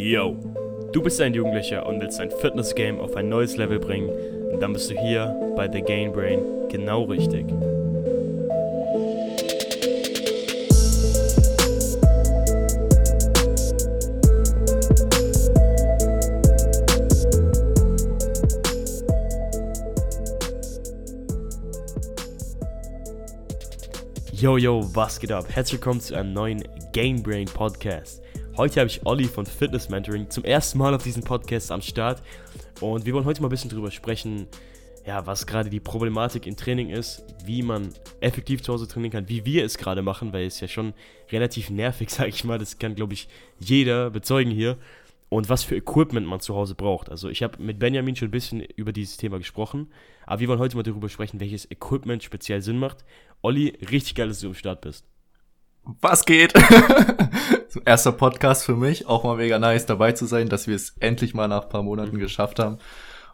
Yo, du bist ein Jugendlicher und willst dein Fitness-Game auf ein neues Level bringen, dann bist du hier bei The Gain Brain genau richtig. Yo, yo, was geht ab? Herzlich willkommen zu einem neuen Game Brain Podcast. Heute habe ich Olli von Fitness Mentoring zum ersten Mal auf diesem Podcast am Start und wir wollen heute mal ein bisschen drüber sprechen, ja, was gerade die Problematik im Training ist, wie man effektiv zu Hause trainieren kann, wie wir es gerade machen, weil es ja schon relativ nervig, sage ich mal, das kann glaube ich jeder bezeugen hier und was für Equipment man zu Hause braucht. Also ich habe mit Benjamin schon ein bisschen über dieses Thema gesprochen, aber wir wollen heute mal darüber sprechen, welches Equipment speziell Sinn macht. Olli, richtig geil, dass du am Start bist. Was geht? Erster Podcast für mich, auch mal mega nice dabei zu sein, dass wir es endlich mal nach ein paar Monaten mhm. geschafft haben.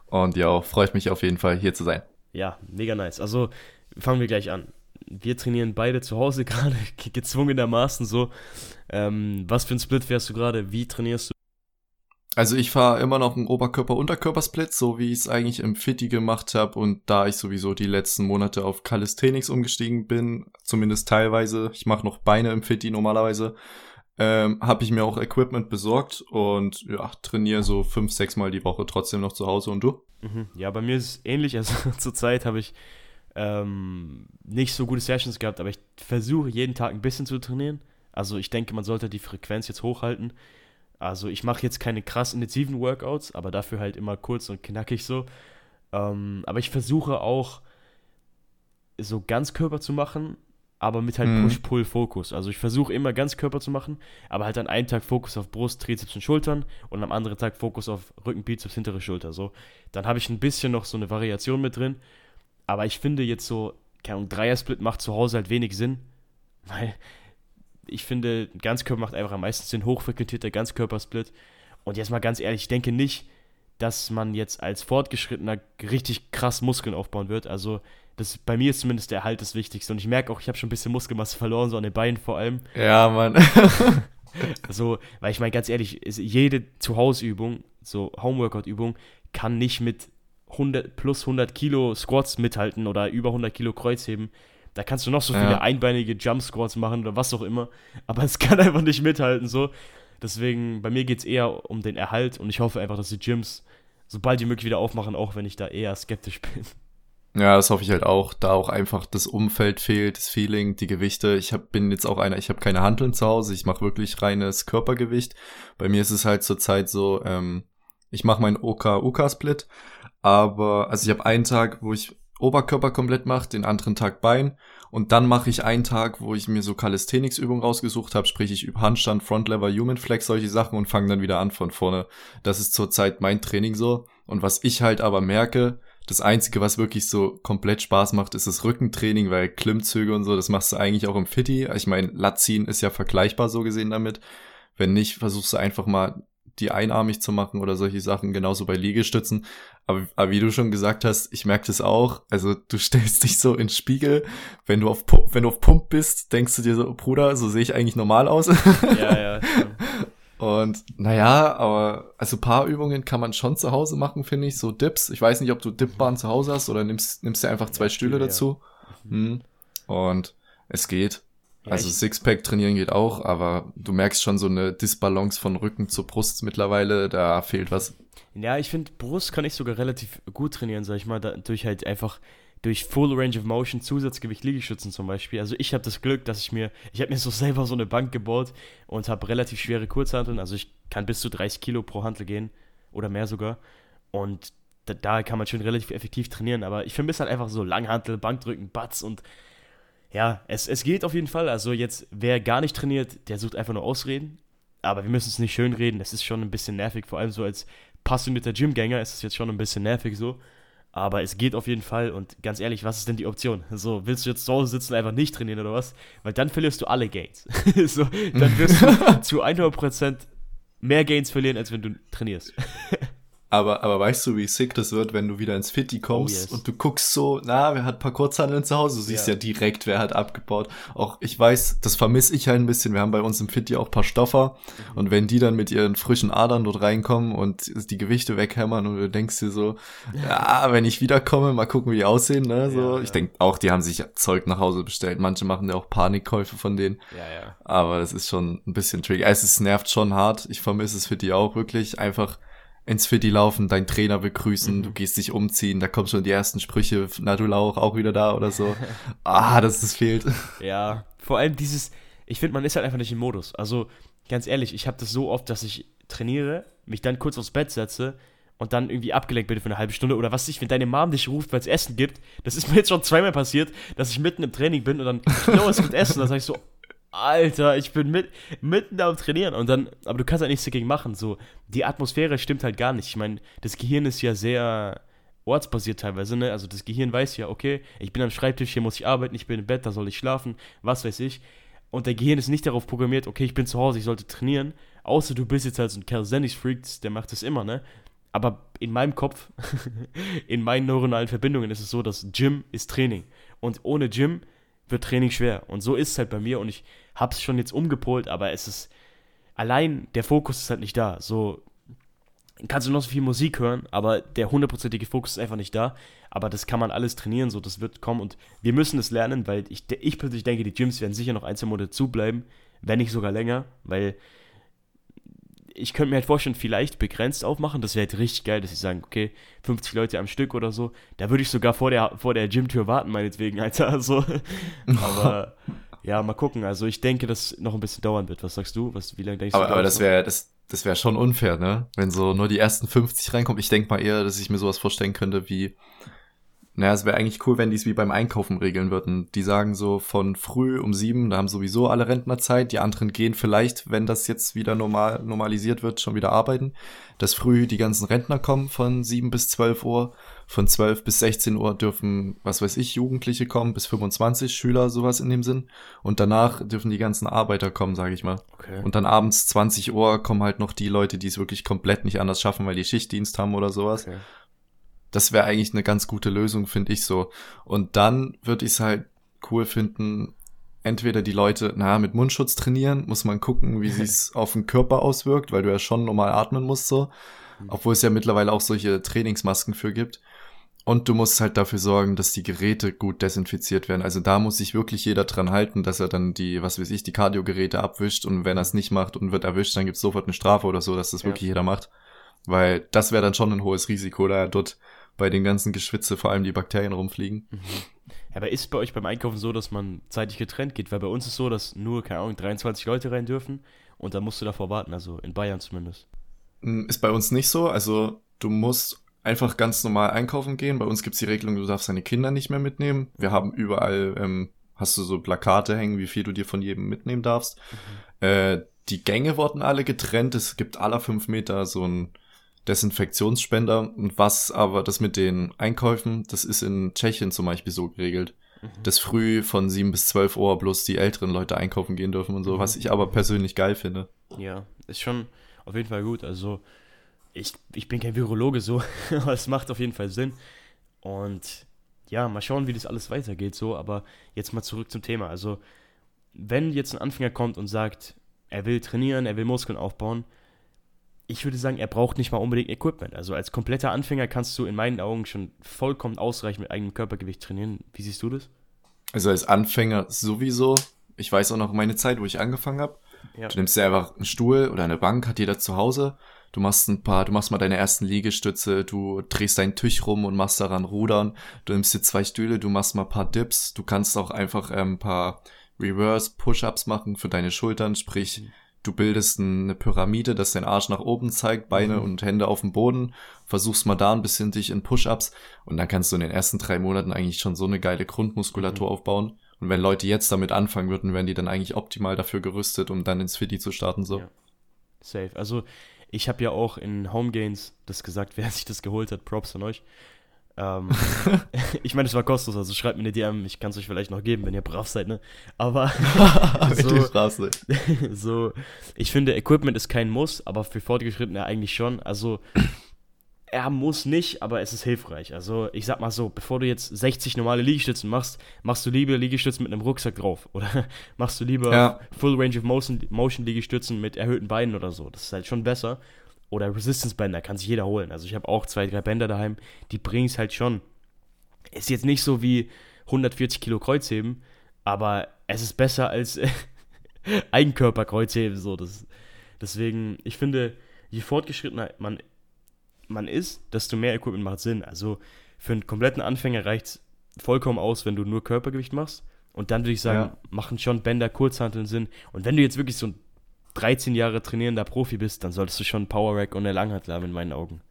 Und ja, freut mich auf jeden Fall hier zu sein. Ja, mega nice. Also fangen wir gleich an. Wir trainieren beide zu Hause gerade, gezwungenermaßen so. Ähm, was für ein Split fährst du gerade? Wie trainierst du? Also ich fahre immer noch einen Oberkörper-Unterkörper-Split, so wie ich es eigentlich im Fitti gemacht habe und da ich sowieso die letzten Monate auf Calisthenics umgestiegen bin, zumindest teilweise, ich mache noch Beine im Fitti normalerweise, ähm, habe ich mir auch Equipment besorgt und ja, trainiere so fünf, sechs Mal die Woche trotzdem noch zu Hause und du? Mhm. Ja, bei mir ist es ähnlich, also zurzeit habe ich ähm, nicht so gute Sessions gehabt, aber ich versuche jeden Tag ein bisschen zu trainieren. Also ich denke, man sollte die Frequenz jetzt hochhalten also ich mache jetzt keine krass intensiven Workouts, aber dafür halt immer kurz und knackig so. Ähm, aber ich versuche auch so Ganzkörper zu machen, aber mit halt mhm. Push-Pull-Fokus. Also ich versuche immer Ganzkörper zu machen, aber halt an einem Tag Fokus auf Brust, Trizeps und Schultern und am anderen Tag Fokus auf Rücken, Bizeps, hintere Schulter. So, dann habe ich ein bisschen noch so eine Variation mit drin. Aber ich finde jetzt so, keine Ahnung, Dreier-Split macht zu Hause halt wenig Sinn, weil ich finde, Ganzkörper macht einfach am meisten Sinn, hochfrequentierter Ganzkörpersplit. Und jetzt mal ganz ehrlich, ich denke nicht, dass man jetzt als Fortgeschrittener richtig krass Muskeln aufbauen wird. Also, das bei mir ist zumindest der Erhalt das Wichtigste. Und ich merke auch, ich habe schon ein bisschen Muskelmasse verloren, so an den Beinen vor allem. Ja, Mann. so, weil ich meine, ganz ehrlich, jede Zuhauseübung, so Homeworkout-Übung, kann nicht mit 100 plus 100 Kilo Squats mithalten oder über 100 Kilo Kreuzheben. Da kannst du noch so viele ja. einbeinige Jump Squats machen oder was auch immer, aber es kann einfach nicht mithalten so. Deswegen, bei mir geht es eher um den Erhalt und ich hoffe einfach, dass die Gyms sobald die möglich wieder aufmachen, auch wenn ich da eher skeptisch bin. Ja, das hoffe ich halt auch, da auch einfach das Umfeld fehlt, das Feeling, die Gewichte. Ich hab, bin jetzt auch einer, ich habe keine Handeln zu Hause, ich mache wirklich reines Körpergewicht. Bei mir ist es halt zurzeit so, ähm, ich mache meinen OK-UK-Split, aber also ich habe einen Tag, wo ich Oberkörper komplett mache, den anderen Tag Bein und dann mache ich einen Tag, wo ich mir so Calisthenics-Übungen rausgesucht habe, sprich ich übe Handstand, Frontlever, Human Flex, solche Sachen und fange dann wieder an von vorne. Das ist zurzeit mein Training so. Und was ich halt aber merke, das Einzige, was wirklich so komplett Spaß macht, ist das Rückentraining, weil Klimmzüge und so, das machst du eigentlich auch im Fitti. Ich meine, Latziehen ist ja vergleichbar so gesehen damit. Wenn nicht, versuchst du einfach mal die einarmig zu machen oder solche Sachen, genauso bei Liegestützen. Aber, aber wie du schon gesagt hast, ich merke das auch. Also du stellst dich so ins Spiegel, wenn du auf Pump, wenn du auf Pump bist, denkst du dir so, Bruder, so sehe ich eigentlich normal aus. Ja, ja. Und naja, aber also paar Übungen kann man schon zu Hause machen, finde ich. So Dips. Ich weiß nicht, ob du Dipbahn zu Hause hast oder nimmst, nimmst dir einfach zwei Stühle ja. dazu. Mhm. Und es geht. Also Sixpack trainieren geht auch, aber du merkst schon so eine Disbalance von Rücken zur Brust mittlerweile, da fehlt was. Ja, ich finde, Brust kann ich sogar relativ gut trainieren, sag ich mal, durch halt einfach durch Full Range of Motion Zusatzgewicht Liegestützen zum Beispiel. Also ich habe das Glück, dass ich mir, ich habe mir so selber so eine Bank gebaut und habe relativ schwere Kurzhanteln, also ich kann bis zu 30 Kilo pro Hantel gehen oder mehr sogar und da, da kann man schon relativ effektiv trainieren, aber ich vermisse halt einfach so Langhantel, Bankdrücken, Butts und ja, es, es geht auf jeden Fall. Also jetzt, wer gar nicht trainiert, der sucht einfach nur Ausreden. Aber wir müssen es nicht schönreden. Das ist schon ein bisschen nervig. Vor allem so als passionierter Gymgänger ist es jetzt schon ein bisschen nervig so. Aber es geht auf jeden Fall. Und ganz ehrlich, was ist denn die Option? So, willst du jetzt zu Hause sitzen und einfach nicht trainieren oder was? Weil dann verlierst du alle Gains. so, dann wirst du zu 100% mehr Gains verlieren, als wenn du trainierst. Aber, aber weißt du, wie sick das wird, wenn du wieder ins Fitti kommst oh, yes. und du guckst so, na, wer hat ein paar Kurzhandeln zu Hause? Du siehst ja. ja direkt, wer hat abgebaut. Auch ich weiß, das vermisse ich halt ein bisschen. Wir haben bei uns im Fitti auch paar Stoffer. Mhm. Und wenn die dann mit ihren frischen Adern dort reinkommen und die Gewichte weghämmern und du denkst dir so, ja, wenn ich wiederkomme, mal gucken, wie die aussehen, ne? So, ja, ich denke auch, die haben sich Zeug nach Hause bestellt. Manche machen ja auch Panikkäufe von denen. Ja, ja. Aber das ist schon ein bisschen tricky. Es nervt schon hart. Ich vermisse es für die auch wirklich. Einfach ins Fitti laufen, dein Trainer begrüßen, mhm. du gehst dich umziehen, da kommen schon die ersten Sprüche, na du Lauch, auch wieder da oder so. ah, dass das fehlt. Ja, vor allem dieses, ich finde, man ist halt einfach nicht im Modus. Also, ganz ehrlich, ich habe das so oft, dass ich trainiere, mich dann kurz aufs Bett setze und dann irgendwie abgelenkt bin für eine halbe Stunde oder was ich, wenn deine Mom dich ruft, weil es Essen gibt. Das ist mir jetzt schon zweimal passiert, dass ich mitten im Training bin und dann, oh, es gibt Essen. Dann sag ich so, Alter, ich bin mit, mitten am Trainieren und dann, aber du kannst halt nichts dagegen machen. So, die Atmosphäre stimmt halt gar nicht. Ich meine, das Gehirn ist ja sehr ortsbasiert teilweise, ne? Also das Gehirn weiß ja, okay, ich bin am Schreibtisch, hier muss ich arbeiten, ich bin im Bett, da soll ich schlafen, was weiß ich. Und der Gehirn ist nicht darauf programmiert, okay, ich bin zu Hause, ich sollte trainieren. Außer du bist jetzt halt so ein Calisthenics-Freak, der macht das immer, ne? Aber in meinem Kopf, in meinen neuronalen Verbindungen ist es so, dass Gym ist Training. Und ohne Gym wird Training schwer. Und so ist es halt bei mir und ich hab's schon jetzt umgepolt, aber es ist allein der Fokus ist halt nicht da. So kannst du noch so viel Musik hören, aber der hundertprozentige Fokus ist einfach nicht da. Aber das kann man alles trainieren, so das wird kommen und wir müssen es lernen, weil ich, ich persönlich denke, die Gyms werden sicher noch ein, zwei Monate zubleiben, wenn nicht sogar länger, weil ich könnte mir halt vorstellen, vielleicht begrenzt aufmachen. Das wäre halt richtig geil, dass sie sagen, okay, 50 Leute am Stück oder so. Da würde ich sogar vor der, vor der Gymtür warten, meinetwegen, Alter. Also, aber ja, mal gucken. Also ich denke, dass noch ein bisschen dauern wird. Was sagst du? Was, wie lange denkst aber, du? Aber das wäre das, das wäre schon unfair, ne? Wenn so nur die ersten 50 reinkommen. Ich denke mal eher, dass ich mir sowas vorstellen könnte wie naja, es wäre eigentlich cool, wenn die es wie beim Einkaufen regeln würden. Die sagen so von früh um sieben, da haben sowieso alle Rentner Zeit. Die anderen gehen vielleicht, wenn das jetzt wieder normal normalisiert wird, schon wieder arbeiten. Dass früh die ganzen Rentner kommen von sieben bis zwölf Uhr. Von zwölf bis 16 Uhr dürfen, was weiß ich, Jugendliche kommen, bis 25 Schüler, sowas in dem Sinn. Und danach dürfen die ganzen Arbeiter kommen, sage ich mal. Okay. Und dann abends 20 Uhr kommen halt noch die Leute, die es wirklich komplett nicht anders schaffen, weil die Schichtdienst haben oder sowas. Okay. Das wäre eigentlich eine ganz gute Lösung, finde ich so. Und dann würde ich es halt cool finden, entweder die Leute, naja, mit Mundschutz trainieren, muss man gucken, wie sich's auf den Körper auswirkt, weil du ja schon normal atmen musst so. Mhm. Obwohl es ja mittlerweile auch solche Trainingsmasken für gibt. Und du musst halt dafür sorgen, dass die Geräte gut desinfiziert werden. Also da muss sich wirklich jeder dran halten, dass er dann die, was weiß ich, die Kardiogeräte abwischt und wenn er es nicht macht und wird erwischt, dann gibt's sofort eine Strafe oder so, dass das ja. wirklich jeder macht. Weil das wäre dann schon ein hohes Risiko, da dort bei den ganzen Geschwitze vor allem die Bakterien rumfliegen. Mhm. Aber ist bei euch beim Einkaufen so, dass man zeitig getrennt geht? Weil bei uns ist so, dass nur, keine Ahnung, 23 Leute rein dürfen und dann musst du davor warten, also in Bayern zumindest. Hm, ist bei uns nicht so. Also du musst einfach ganz normal einkaufen gehen. Bei uns gibt's die Regelung, du darfst deine Kinder nicht mehr mitnehmen. Wir haben überall, ähm, hast du so Plakate hängen, wie viel du dir von jedem mitnehmen darfst. Mhm. Äh, die Gänge wurden alle getrennt. Es gibt aller fünf Meter so ein Desinfektionsspender. Und was aber das mit den Einkäufen, das ist in Tschechien zum Beispiel so geregelt. Mhm. Dass früh von 7 bis 12 Uhr bloß die älteren Leute einkaufen gehen dürfen und so, mhm. was ich aber persönlich geil finde. Ja, ist schon auf jeden Fall gut. Also, ich, ich bin kein Virologe so, aber es macht auf jeden Fall Sinn. Und ja, mal schauen, wie das alles weitergeht so. Aber jetzt mal zurück zum Thema. Also, wenn jetzt ein Anfänger kommt und sagt, er will trainieren, er will Muskeln aufbauen, ich würde sagen, er braucht nicht mal unbedingt Equipment. Also als kompletter Anfänger kannst du in meinen Augen schon vollkommen ausreichend mit eigenem Körpergewicht trainieren. Wie siehst du das? Also als Anfänger sowieso. Ich weiß auch noch meine Zeit, wo ich angefangen habe. Ja. Du nimmst dir einfach einen Stuhl oder eine Bank, hat jeder zu Hause. Du machst ein paar, du machst mal deine ersten Liegestütze, du drehst deinen Tisch rum und machst daran Rudern. Du nimmst dir zwei Stühle, du machst mal ein paar Dips. Du kannst auch einfach ähm, ein paar Reverse Push-Ups machen für deine Schultern, sprich, mhm du bildest eine Pyramide, dass dein Arsch nach oben zeigt, Beine mhm. und Hände auf dem Boden, versuchst mal da ein bisschen dich in Push-Ups und dann kannst du in den ersten drei Monaten eigentlich schon so eine geile Grundmuskulatur mhm. aufbauen. Und wenn Leute jetzt damit anfangen würden, wären die dann eigentlich optimal dafür gerüstet, um dann ins Fitty zu starten, so. Ja. Safe. Also, ich habe ja auch in Home Gains das gesagt, wer sich das geholt hat, Props von euch. Ähm, ich meine, es war kostenlos, also schreibt mir eine DM, ich kann es euch vielleicht noch geben, wenn ihr brav seid, ne? Aber so, so, ich finde, Equipment ist kein Muss, aber für Fortgeschrittene eigentlich schon. Also, er muss nicht, aber es ist hilfreich. Also ich sag mal so, bevor du jetzt 60 normale Liegestützen machst, machst du lieber Liegestützen mit einem Rucksack drauf. Oder machst du lieber ja. Full Range of Motion, Motion Liegestützen mit erhöhten Beinen oder so. Das ist halt schon besser. Oder Resistance Bänder, kann sich jeder holen. Also ich habe auch zwei, drei Bänder daheim, die bringen es halt schon. Ist jetzt nicht so wie 140 Kilo Kreuzheben, aber es ist besser als Eigenkörperkreuzheben. So, das, deswegen, ich finde, je fortgeschrittener man man ist, desto mehr Equipment macht Sinn. Also für einen kompletten Anfänger reicht es vollkommen aus, wenn du nur Körpergewicht machst. Und dann würde ich sagen, ja. machen schon Bänder, Kurzhanteln Sinn. Und wenn du jetzt wirklich so ein 13 Jahre trainierender Profi bist, dann solltest du schon Power Rack und eine Langhantel haben in meinen Augen.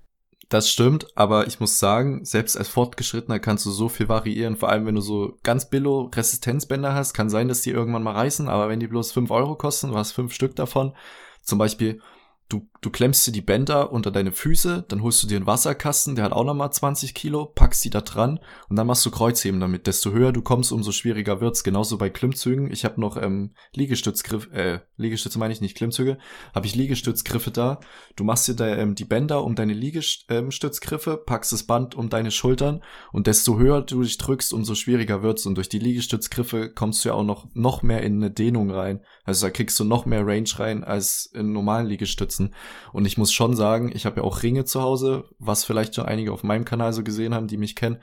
Das stimmt, aber ich muss sagen, selbst als Fortgeschrittener kannst du so viel variieren, vor allem wenn du so ganz billo Resistenzbänder hast, kann sein, dass die irgendwann mal reißen, aber wenn die bloß 5 Euro kosten, du hast 5 Stück davon, zum Beispiel du, du klemmst dir die Bänder unter deine Füße, dann holst du dir einen Wasserkasten, der hat auch nochmal 20 Kilo, packst die da dran und dann machst du Kreuzheben damit. Desto höher du kommst, umso schwieriger wird's. Genauso bei Klimmzügen. Ich habe noch ähm, Liegestützgriff, äh, Liegestütze meine ich nicht, Klimmzüge, habe ich Liegestützgriffe da. Du machst dir da ähm, die Bänder um deine Liegestützgriffe, ähm, packst das Band um deine Schultern und desto höher du dich drückst, umso schwieriger wird's. Und durch die Liegestützgriffe kommst du ja auch noch, noch mehr in eine Dehnung rein. Also da kriegst du noch mehr Range rein als in normalen Liegestützen. Und ich muss schon sagen, ich habe ja auch Ringe zu Hause, was vielleicht schon einige auf meinem Kanal so gesehen haben, die mich kennen.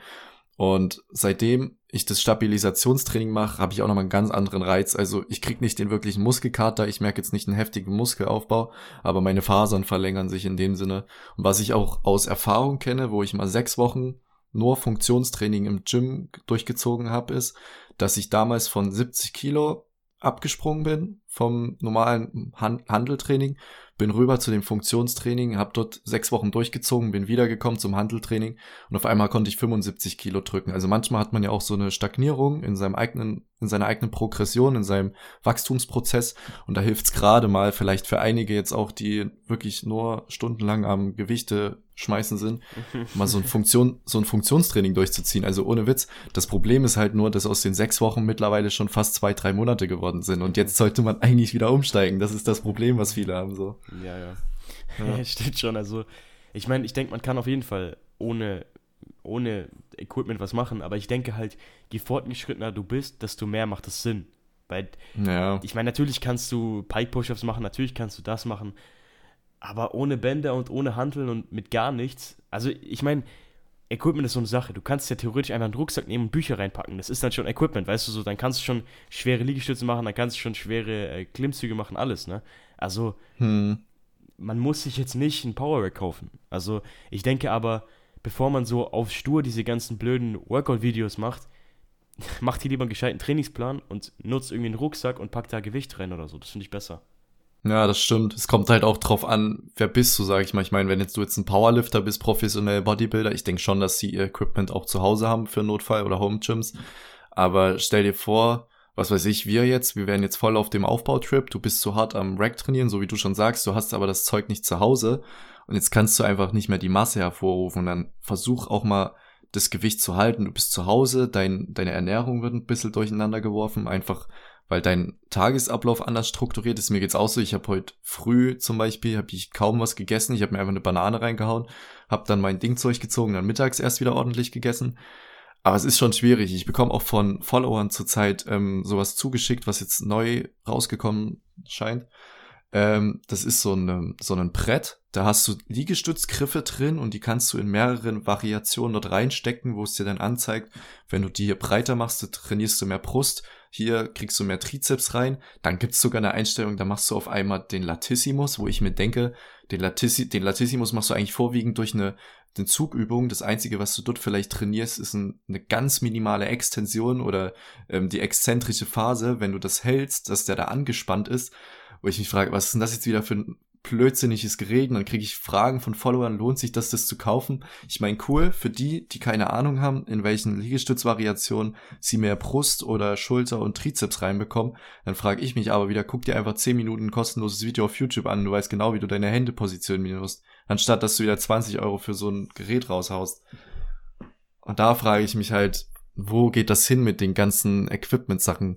Und seitdem ich das Stabilisationstraining mache, habe ich auch nochmal einen ganz anderen Reiz. Also ich krieg nicht den wirklichen Muskelkater, ich merke jetzt nicht einen heftigen Muskelaufbau, aber meine Fasern verlängern sich in dem Sinne. Und was ich auch aus Erfahrung kenne, wo ich mal sechs Wochen nur Funktionstraining im Gym durchgezogen habe, ist, dass ich damals von 70 Kilo abgesprungen bin vom normalen Handeltraining bin rüber zu dem Funktionstraining, habe dort sechs Wochen durchgezogen, bin wiedergekommen zum Handeltraining und auf einmal konnte ich 75 Kilo drücken. Also manchmal hat man ja auch so eine Stagnierung in seinem eigenen, in seiner eigenen Progression, in seinem Wachstumsprozess und da hilft es gerade mal vielleicht für einige jetzt auch, die wirklich nur stundenlang am Gewichte schmeißen sind, mal so ein Funktion, so ein Funktionstraining durchzuziehen. Also ohne Witz. Das Problem ist halt nur, dass aus den sechs Wochen mittlerweile schon fast zwei, drei Monate geworden sind und jetzt sollte man eigentlich wieder umsteigen. Das ist das Problem, was viele haben so. Ja, ja. ja. Stimmt schon. Also, ich meine, ich denke, man kann auf jeden Fall ohne, ohne Equipment was machen, aber ich denke halt, je fortgeschrittener du bist, desto mehr macht es Sinn. Weil, ja. ich meine, natürlich kannst du Pike-Push-Ups machen, natürlich kannst du das machen, aber ohne Bänder und ohne Handeln und mit gar nichts. Also, ich meine, Equipment ist so eine Sache. Du kannst ja theoretisch einfach einen Rucksack nehmen und Bücher reinpacken. Das ist dann schon Equipment, weißt du so. Dann kannst du schon schwere Liegestütze machen, dann kannst du schon schwere äh, Klimmzüge machen, alles, ne? Also, hm. man muss sich jetzt nicht ein Power Rack kaufen. Also, ich denke aber, bevor man so auf stur diese ganzen blöden Workout-Videos macht, macht hier lieber einen gescheiten Trainingsplan und nutzt irgendwie einen Rucksack und packt da Gewicht rein oder so. Das finde ich besser. Ja, das stimmt. Es kommt halt auch drauf an, wer bist du, sag ich mal. Ich meine, wenn jetzt du jetzt ein Powerlifter bist, professionell Bodybuilder, ich denke schon, dass sie ihr Equipment auch zu Hause haben für Notfall oder Home Gyms. Aber stell dir vor, was weiß ich, wir jetzt, wir wären jetzt voll auf dem Aufbautrip, du bist zu hart am Rack trainieren, so wie du schon sagst, du hast aber das Zeug nicht zu Hause und jetzt kannst du einfach nicht mehr die Masse hervorrufen und dann versuch auch mal das Gewicht zu halten. Du bist zu Hause, dein, deine Ernährung wird ein bisschen durcheinander geworfen, einfach weil dein Tagesablauf anders strukturiert ist. Mir geht's auch so, ich habe heute früh zum Beispiel, habe ich kaum was gegessen, ich habe mir einfach eine Banane reingehauen, habe dann mein Ding durchgezogen, dann mittags erst wieder ordentlich gegessen. Aber es ist schon schwierig. Ich bekomme auch von Followern zurzeit ähm, sowas zugeschickt, was jetzt neu rausgekommen scheint. Ähm, das ist so, eine, so ein Brett, da hast du Liegestützgriffe drin und die kannst du in mehreren Variationen dort reinstecken, wo es dir dann anzeigt, wenn du die hier breiter machst, trainierst du mehr Brust, hier kriegst du mehr Trizeps rein. Dann gibt's sogar eine Einstellung, da machst du auf einmal den Latissimus, wo ich mir denke, den, Latissi den Latissimus machst du eigentlich vorwiegend durch eine, eine Zugübung. Das Einzige, was du dort vielleicht trainierst, ist ein, eine ganz minimale Extension oder ähm, die exzentrische Phase, wenn du das hältst, dass der da angespannt ist wo ich mich frage, was ist denn das jetzt wieder für ein blödsinniges Gereden? Dann kriege ich Fragen von Followern, lohnt sich das, das zu kaufen? Ich meine, cool, für die, die keine Ahnung haben, in welchen Liegestützvariationen sie mehr Brust oder Schulter und Trizeps reinbekommen, dann frage ich mich aber wieder, guck dir einfach 10 Minuten kostenloses Video auf YouTube an, du weißt genau, wie du deine Hände positionieren musst, anstatt dass du wieder 20 Euro für so ein Gerät raushaust. Und da frage ich mich halt, wo geht das hin mit den ganzen Equipment-Sachen?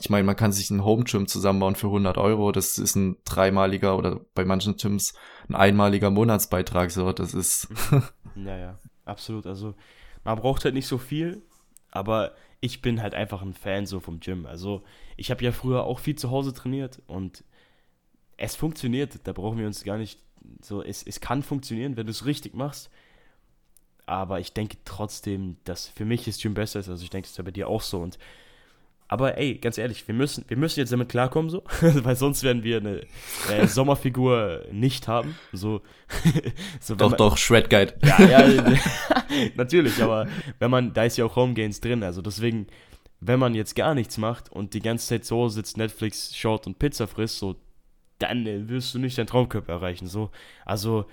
Ich meine, man kann sich ein Home-Gym zusammenbauen für 100 Euro. Das ist ein dreimaliger oder bei manchen Gyms ein einmaliger Monatsbeitrag. So, das ist. ja, ja, absolut. Also, man braucht halt nicht so viel, aber ich bin halt einfach ein Fan so vom Gym. Also, ich habe ja früher auch viel zu Hause trainiert und es funktioniert. Da brauchen wir uns gar nicht so. Es, es kann funktionieren, wenn du es richtig machst aber ich denke trotzdem, dass für mich das Gym besser ist. Also ich denke, das ist ja bei dir auch so. Und aber ey, ganz ehrlich, wir müssen, wir müssen jetzt damit klarkommen, so, weil sonst werden wir eine äh, Sommerfigur nicht haben. So, so doch, man, doch, Shred Guide. Ja, ja, natürlich, aber wenn man, da ist ja auch Home Gains drin, also deswegen, wenn man jetzt gar nichts macht und die ganze Zeit so sitzt, Netflix schaut und Pizza frisst, so, dann äh, wirst du nicht deinen Traumkörper erreichen, so. Also,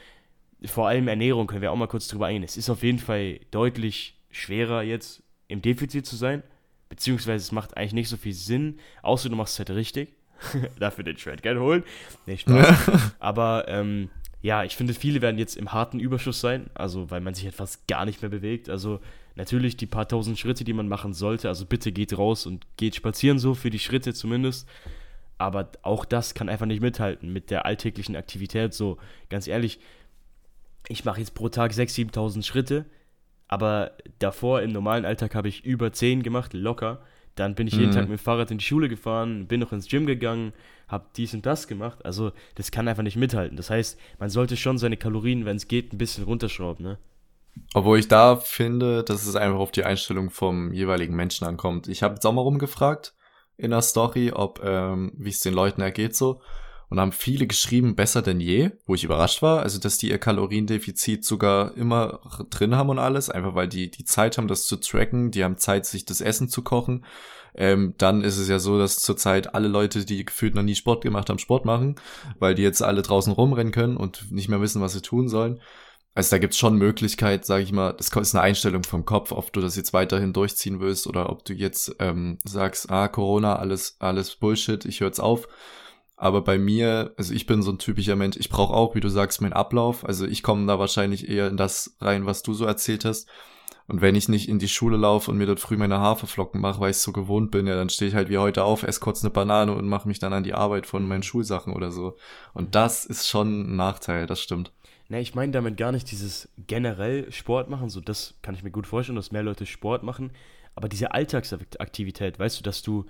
vor allem Ernährung können wir auch mal kurz drüber eingehen. Es ist auf jeden Fall deutlich schwerer jetzt im Defizit zu sein, beziehungsweise es macht eigentlich nicht so viel Sinn, außer du machst es halt richtig. Dafür den Shred gerne holen. Nee, Spaß. Aber ähm, ja, ich finde, viele werden jetzt im harten Überschuss sein, also weil man sich etwas gar nicht mehr bewegt. Also natürlich die paar tausend Schritte, die man machen sollte. Also bitte geht raus und geht spazieren so für die Schritte zumindest. Aber auch das kann einfach nicht mithalten mit der alltäglichen Aktivität. So ganz ehrlich, ich mache jetzt pro Tag 6.000, 7.000 Schritte, aber davor im normalen Alltag habe ich über 10 gemacht, locker. Dann bin ich jeden mhm. Tag mit dem Fahrrad in die Schule gefahren, bin noch ins Gym gegangen, habe dies und das gemacht. Also das kann einfach nicht mithalten. Das heißt, man sollte schon seine Kalorien, wenn es geht, ein bisschen runterschrauben. Ne? Obwohl ich da finde, dass es einfach auf die Einstellung vom jeweiligen Menschen ankommt. Ich habe jetzt auch mal rumgefragt in der Story, ob ähm, wie es den Leuten ergeht so und haben viele geschrieben, besser denn je, wo ich überrascht war, also dass die ihr Kaloriendefizit sogar immer drin haben und alles, einfach weil die die Zeit haben, das zu tracken, die haben Zeit, sich das Essen zu kochen. Ähm, dann ist es ja so, dass zurzeit alle Leute, die gefühlt noch nie Sport gemacht haben, Sport machen, weil die jetzt alle draußen rumrennen können und nicht mehr wissen, was sie tun sollen. Also da gibt's schon Möglichkeit, sage ich mal, das ist eine Einstellung vom Kopf, ob du das jetzt weiterhin durchziehen willst oder ob du jetzt ähm, sagst, ah, Corona, alles, alles Bullshit, ich höre jetzt auf. Aber bei mir, also ich bin so ein typischer Mensch, ich brauche auch, wie du sagst, meinen Ablauf. Also ich komme da wahrscheinlich eher in das rein, was du so erzählt hast. Und wenn ich nicht in die Schule laufe und mir dort früh meine Haferflocken mache, weil ich so gewohnt bin, ja, dann stehe ich halt wie heute auf, esse kurz eine Banane und mache mich dann an die Arbeit von meinen Schulsachen oder so. Und das ist schon ein Nachteil, das stimmt. Ne, ich meine damit gar nicht dieses generell Sport machen, so das kann ich mir gut vorstellen, dass mehr Leute Sport machen, aber diese Alltagsaktivität, weißt du, dass du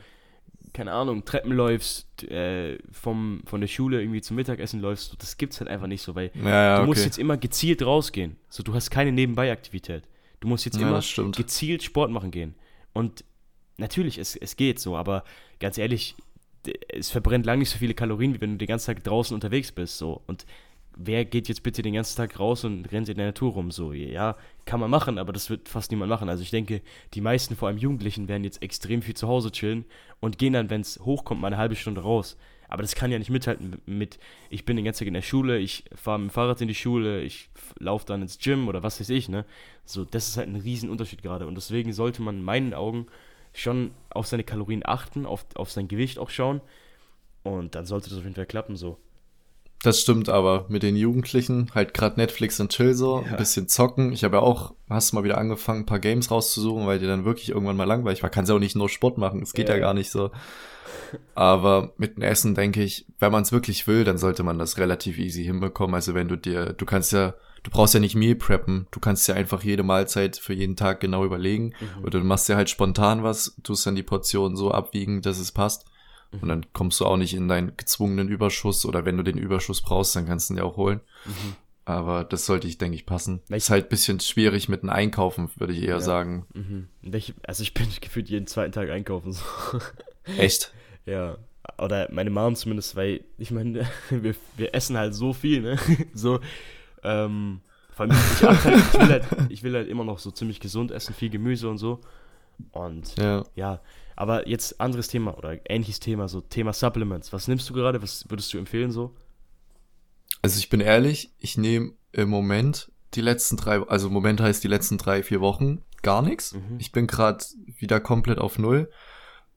keine Ahnung, Treppen läufst, äh, vom, von der Schule irgendwie zum Mittagessen läufst, das gibt's halt einfach nicht so, weil ja, ja, du okay. musst jetzt immer gezielt rausgehen. So, du hast keine Nebenbei-Aktivität. Du musst jetzt ja, immer gezielt Sport machen gehen. Und natürlich, es, es geht so, aber ganz ehrlich, es verbrennt lang nicht so viele Kalorien, wie wenn du den ganzen Tag draußen unterwegs bist. So. Und wer geht jetzt bitte den ganzen Tag raus und rennt in der Natur rum? So, ja, kann man machen, aber das wird fast niemand machen. Also ich denke, die meisten, vor allem Jugendlichen, werden jetzt extrem viel zu Hause chillen und gehen dann, wenn es hochkommt, mal eine halbe Stunde raus. Aber das kann ja nicht mithalten mit, ich bin den ganzen Tag in der Schule, ich fahre mit dem Fahrrad in die Schule, ich laufe dann ins Gym oder was weiß ich, ne? So, das ist halt ein Riesenunterschied gerade. Und deswegen sollte man in meinen Augen schon auf seine Kalorien achten, auf, auf sein Gewicht auch schauen. Und dann sollte das auf jeden Fall klappen, so. Das stimmt aber mit den Jugendlichen, halt gerade Netflix und Chill so, ja. ein bisschen zocken. Ich habe ja auch, hast mal wieder angefangen, ein paar Games rauszusuchen, weil dir dann wirklich irgendwann mal langweilig war. Kann ja auch nicht nur Sport machen, es geht ja. ja gar nicht so. Aber mit dem Essen denke ich, wenn man es wirklich will, dann sollte man das relativ easy hinbekommen. Also wenn du dir, du kannst ja, du brauchst ja nicht Meal preppen, du kannst ja einfach jede Mahlzeit für jeden Tag genau überlegen. Mhm. Oder du machst ja halt spontan was, tust dann die Portion so abwiegen, dass es passt. Und dann kommst du auch nicht in deinen gezwungenen Überschuss oder wenn du den Überschuss brauchst, dann kannst du ihn ja auch holen. Mhm. Aber das sollte ich, denke ich, passen. Welch? Ist halt ein bisschen schwierig mit dem Einkaufen, würde ich eher ja. sagen. Mhm. Welch, also ich bin gefühlt jeden zweiten Tag einkaufen. So. Echt? ja. Oder meine Mom zumindest, weil ich meine, wir, wir essen halt so viel, ne? so, ähm, vor allem ich, halt, ich, will halt, ich will halt immer noch so ziemlich gesund essen, viel Gemüse und so. Und ja, ja aber jetzt anderes Thema oder ähnliches Thema, so Thema Supplements. Was nimmst du gerade? Was würdest du empfehlen so? Also ich bin ehrlich, ich nehme im Moment die letzten drei, also im Moment heißt die letzten drei, vier Wochen gar nichts. Mhm. Ich bin gerade wieder komplett auf Null.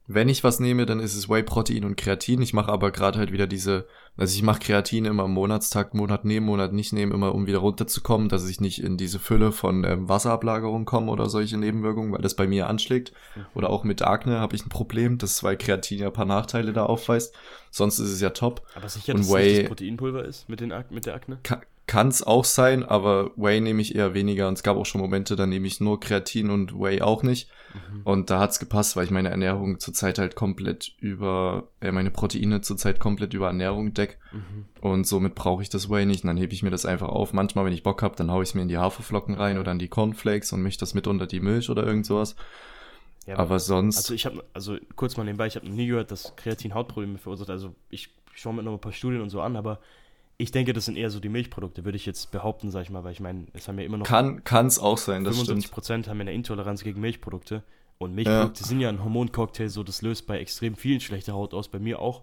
Wenn ich was nehme, dann ist es Whey-Protein und Kreatin. Ich mache aber gerade halt wieder diese, also ich mache Kreatin immer im Monatstag, Monat nehmen, Monat nicht nehmen, immer um wieder runterzukommen, dass ich nicht in diese Fülle von ähm, Wasserablagerung komme oder solche Nebenwirkungen, weil das bei mir anschlägt. Mhm. Oder auch mit Akne habe ich ein Problem, das weil Kreatin ja ein paar Nachteile da aufweist. Sonst ist es ja top. Aber sicher, und dass Whey, es das Proteinpulver ist mit, den, mit der Akne? Kann, kann es auch sein, aber Whey nehme ich eher weniger. Und es gab auch schon Momente, da nehme ich nur Kreatin und Whey auch nicht. Mhm. Und da hat's gepasst, weil ich meine Ernährung zurzeit halt komplett über, äh, meine Proteine zurzeit komplett über Ernährung deck. Mhm. Und somit brauche ich das Whey nicht. Und dann hebe ich mir das einfach auf. Manchmal, wenn ich Bock habe, dann haue ich mir in die Haferflocken rein oder in die Cornflakes und mische das mit unter die Milch oder irgend sowas. Ja, aber sonst. Also ich habe, also kurz mal nebenbei, ich habe noch nie gehört, dass Kreatin Hautprobleme verursacht. Also ich schaue mir noch ein paar Studien und so an, aber ich denke, das sind eher so die Milchprodukte, würde ich jetzt behaupten, sag ich mal, weil ich meine, es haben ja immer noch. Kann es auch sein, das 75 Prozent haben ja eine Intoleranz gegen Milchprodukte. Und Milchprodukte ja. sind ja ein Hormoncocktail, so das löst bei extrem vielen schlechte Haut aus, bei mir auch.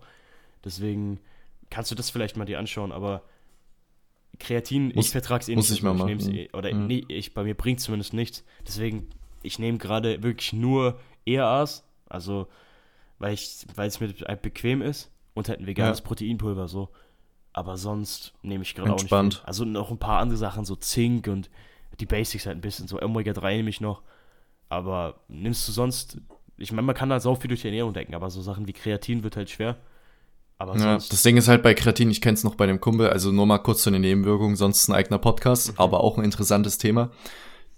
Deswegen kannst du das vielleicht mal dir anschauen, aber Kreatin, muss, ich vertrage es eh nicht. Muss ich mal machen. Ich eh, oder mhm. nee, ich, bei mir bringt es zumindest nichts. Deswegen, ich nehme gerade wirklich nur ERAs, also weil es mir bequem ist und halt ein veganes ja. Proteinpulver so. Aber sonst nehme ich gerade auch nicht. Viel. Also noch ein paar andere Sachen, so Zink und die Basics halt ein bisschen, so Omega-3 nehme ich noch. Aber nimmst du sonst, ich meine, man kann da so viel durch die Ernährung denken, aber so Sachen wie Kreatin wird halt schwer. Aber ja, das Ding ist halt bei Kreatin, ich kenne es noch bei dem Kumpel, also nur mal kurz zu den Nebenwirkungen, sonst ein eigener Podcast, mhm. aber auch ein interessantes Thema.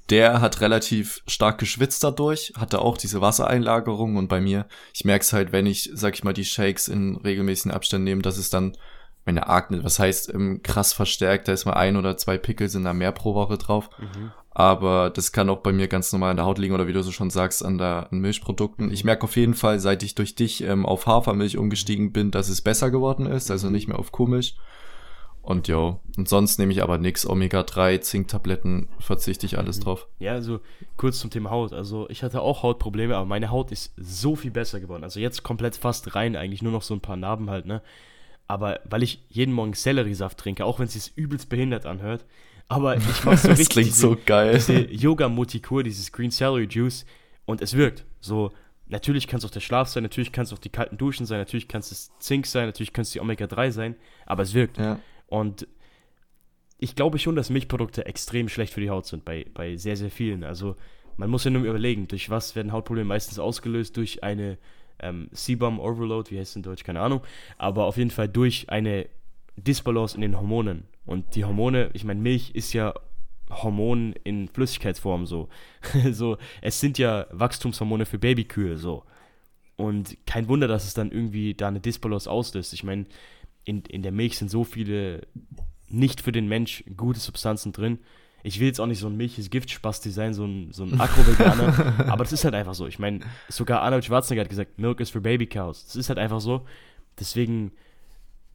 Der hat relativ stark geschwitzt dadurch, hatte auch diese Wassereinlagerung und bei mir, ich merke es halt, wenn ich, sag ich mal, die Shakes in regelmäßigen Abständen nehme, dass es dann meine Akne, was heißt ähm, krass verstärkt, da ist mal ein oder zwei Pickel sind da mehr pro Woche drauf. Mhm. Aber das kann auch bei mir ganz normal an der Haut liegen oder wie du so schon sagst, an der an Milchprodukten. Ich merke auf jeden Fall, seit ich durch dich ähm, auf Hafermilch umgestiegen bin, dass es besser geworden ist, also nicht mehr auf Kuhmilch. Und ja, und sonst nehme ich aber nix. Omega-3, Zinktabletten, verzichte ich alles mhm. drauf. Ja, also kurz zum Thema Haut. Also ich hatte auch Hautprobleme, aber meine Haut ist so viel besser geworden. Also jetzt komplett fast rein, eigentlich nur noch so ein paar Narben halt, ne? Aber weil ich jeden Morgen Selleriesaft trinke, auch wenn es sich übelst behindert anhört, aber ich mache so richtig klingt diese, so geil. diese Yoga-Multikur, dieses Green Celery Juice und es wirkt. So, natürlich kann es auch der Schlaf sein, natürlich kann es auch die kalten Duschen sein, natürlich kann es Zink sein, natürlich kann es die Omega-3 sein, aber es wirkt. Ja. Und ich glaube schon, dass Milchprodukte extrem schlecht für die Haut sind, bei, bei sehr, sehr vielen. Also man muss ja nur überlegen, durch was werden Hautprobleme meistens ausgelöst? Durch eine ähm, Sebum Overload, wie heißt es in Deutsch, keine Ahnung, aber auf jeden Fall durch eine Disbalance in den Hormonen. Und die Hormone, ich meine, Milch ist ja Hormon in Flüssigkeitsform so. so, es sind ja Wachstumshormone für Babykühe so. Und kein Wunder, dass es dann irgendwie da eine Disbalance auslöst. Ich meine, in, in der Milch sind so viele nicht für den Mensch gute Substanzen drin, ich will jetzt auch nicht so ein milchiges Giftspasti sein, so ein, so ein Akro-Veganer, aber das ist halt einfach so. Ich meine, sogar Arnold Schwarzenegger hat gesagt, Milk is for baby cows. Das ist halt einfach so. Deswegen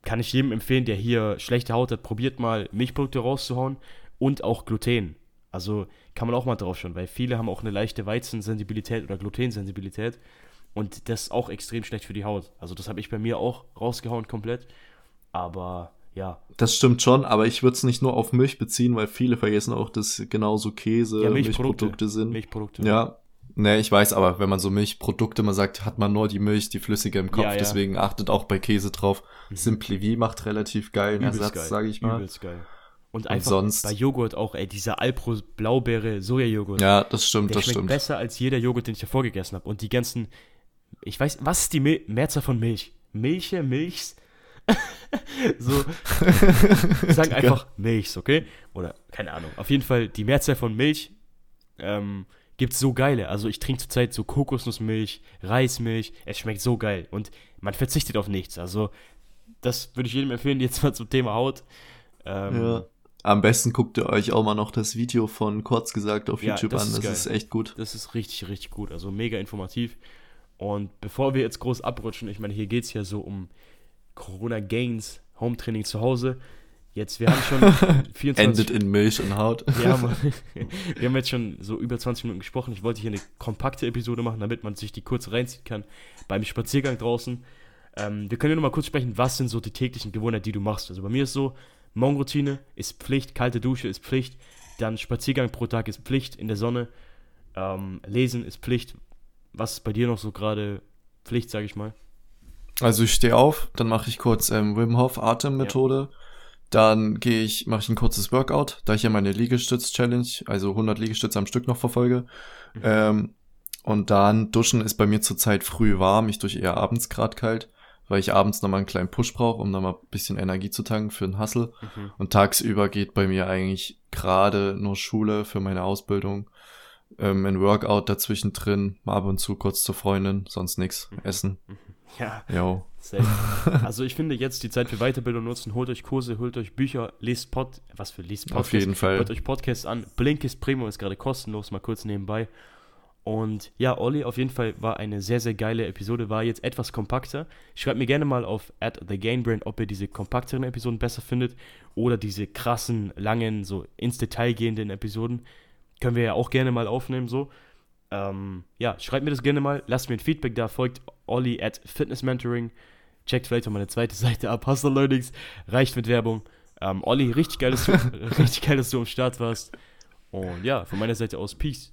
kann ich jedem empfehlen, der hier schlechte Haut hat, probiert mal Milchprodukte rauszuhauen und auch Gluten. Also kann man auch mal drauf schauen, weil viele haben auch eine leichte Weizensensibilität oder Glutensensibilität und das ist auch extrem schlecht für die Haut. Also das habe ich bei mir auch rausgehauen komplett, aber ja. Das stimmt schon, aber ich würde es nicht nur auf Milch beziehen, weil viele vergessen auch, dass genauso Käse ja, Milchprodukte. Milchprodukte sind. Milchprodukte. Ja. Ne, ich weiß, aber wenn man so Milchprodukte mal sagt, hat man nur die Milch, die flüssige im Kopf, ja, ja. deswegen achtet auch bei Käse drauf. Mhm. Simply V macht relativ geilen Übelst Ersatz, sage ich mal. Übelst geil. Und, und einfach sonst, bei Joghurt auch, ey, dieser Alpro Blaubeere Sojajoghurt. Ja, das stimmt, der das schmeckt stimmt. besser als jeder Joghurt, den ich davor gegessen habe. Und die ganzen, ich weiß, was ist die Mil Mehrzahl von Milch? Milche, Milchs, so, sagen einfach Milch, okay? Oder keine Ahnung. Auf jeden Fall, die Mehrzahl von Milch ähm, gibt es so geile. Also ich trinke zurzeit so Kokosnussmilch, Reismilch. Es schmeckt so geil. Und man verzichtet auf nichts. Also das würde ich jedem empfehlen, jetzt mal zum Thema Haut. Ähm, ja. Am besten guckt ihr euch auch mal noch das Video von Kurz gesagt auf ja, YouTube das an. Das geil. ist echt gut. Das ist richtig, richtig gut. Also mega informativ. Und bevor wir jetzt groß abrutschen, ich meine, hier geht es ja so um Corona Gains, Home-Training zu Hause. Jetzt, wir haben schon 24. Endet in Milch und Haut. Wir haben, wir haben jetzt schon so über 20 Minuten gesprochen. Ich wollte hier eine kompakte Episode machen, damit man sich die kurz reinziehen kann beim Spaziergang draußen. Ähm, wir können ja nur mal kurz sprechen, was sind so die täglichen Gewohnheiten, die du machst. Also bei mir ist so, Morgenroutine ist Pflicht, kalte Dusche ist Pflicht, dann Spaziergang pro Tag ist Pflicht in der Sonne, ähm, Lesen ist Pflicht. Was ist bei dir noch so gerade Pflicht, sage ich mal. Also ich stehe auf, dann mache ich kurz ähm, Wim Hof Atemmethode. Ja. Dann gehe ich, mache ich ein kurzes Workout, da ich ja meine Liegestütz-Challenge, also 100 Liegestütze am Stück noch verfolge. Mhm. Ähm, und dann duschen ist bei mir zurzeit früh warm, ich dusche eher abends grad kalt, weil ich abends nochmal einen kleinen Push brauche, um nochmal ein bisschen Energie zu tanken für den Hustle. Mhm. Und tagsüber geht bei mir eigentlich gerade nur Schule für meine Ausbildung, ähm, ein Workout dazwischen drin, mal ab und zu kurz zur Freundin, sonst nix, mhm. essen. Ja. Jo. Also ich finde jetzt die Zeit für Weiterbildung nutzen. Holt euch Kurse, holt euch Bücher, lest Pod, was für lest Podcasts. Auf jeden Fall. Hört euch Podcasts an. Blinkist Primo ist gerade kostenlos, mal kurz nebenbei. Und ja, Olli, auf jeden Fall war eine sehr, sehr geile Episode, war jetzt etwas kompakter. Schreibt mir gerne mal auf at thegainbrain, ob ihr diese kompakteren Episoden besser findet oder diese krassen, langen, so ins Detail gehenden Episoden. Können wir ja auch gerne mal aufnehmen, so. Ähm, ja, schreibt mir das gerne mal, lasst mir ein Feedback da, folgt Olli at Fitness Mentoring, checkt vielleicht auch meine zweite Seite ab, Hustle Learnings, reicht mit Werbung. Ähm, Olli, richtig geil, dass du, richtig geil, dass du am Start warst. Und ja, von meiner Seite aus, Peace.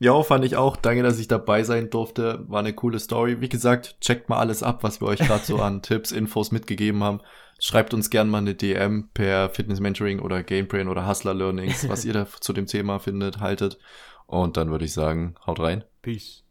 Ja, fand ich auch. Danke, dass ich dabei sein durfte. War eine coole Story. Wie gesagt, checkt mal alles ab, was wir euch gerade so an Tipps, Infos mitgegeben haben. Schreibt uns gerne mal eine DM per Fitness Mentoring oder Gamebrain oder Hustler Learnings, was ihr da zu dem Thema findet, haltet. Und dann würde ich sagen, haut rein. Peace.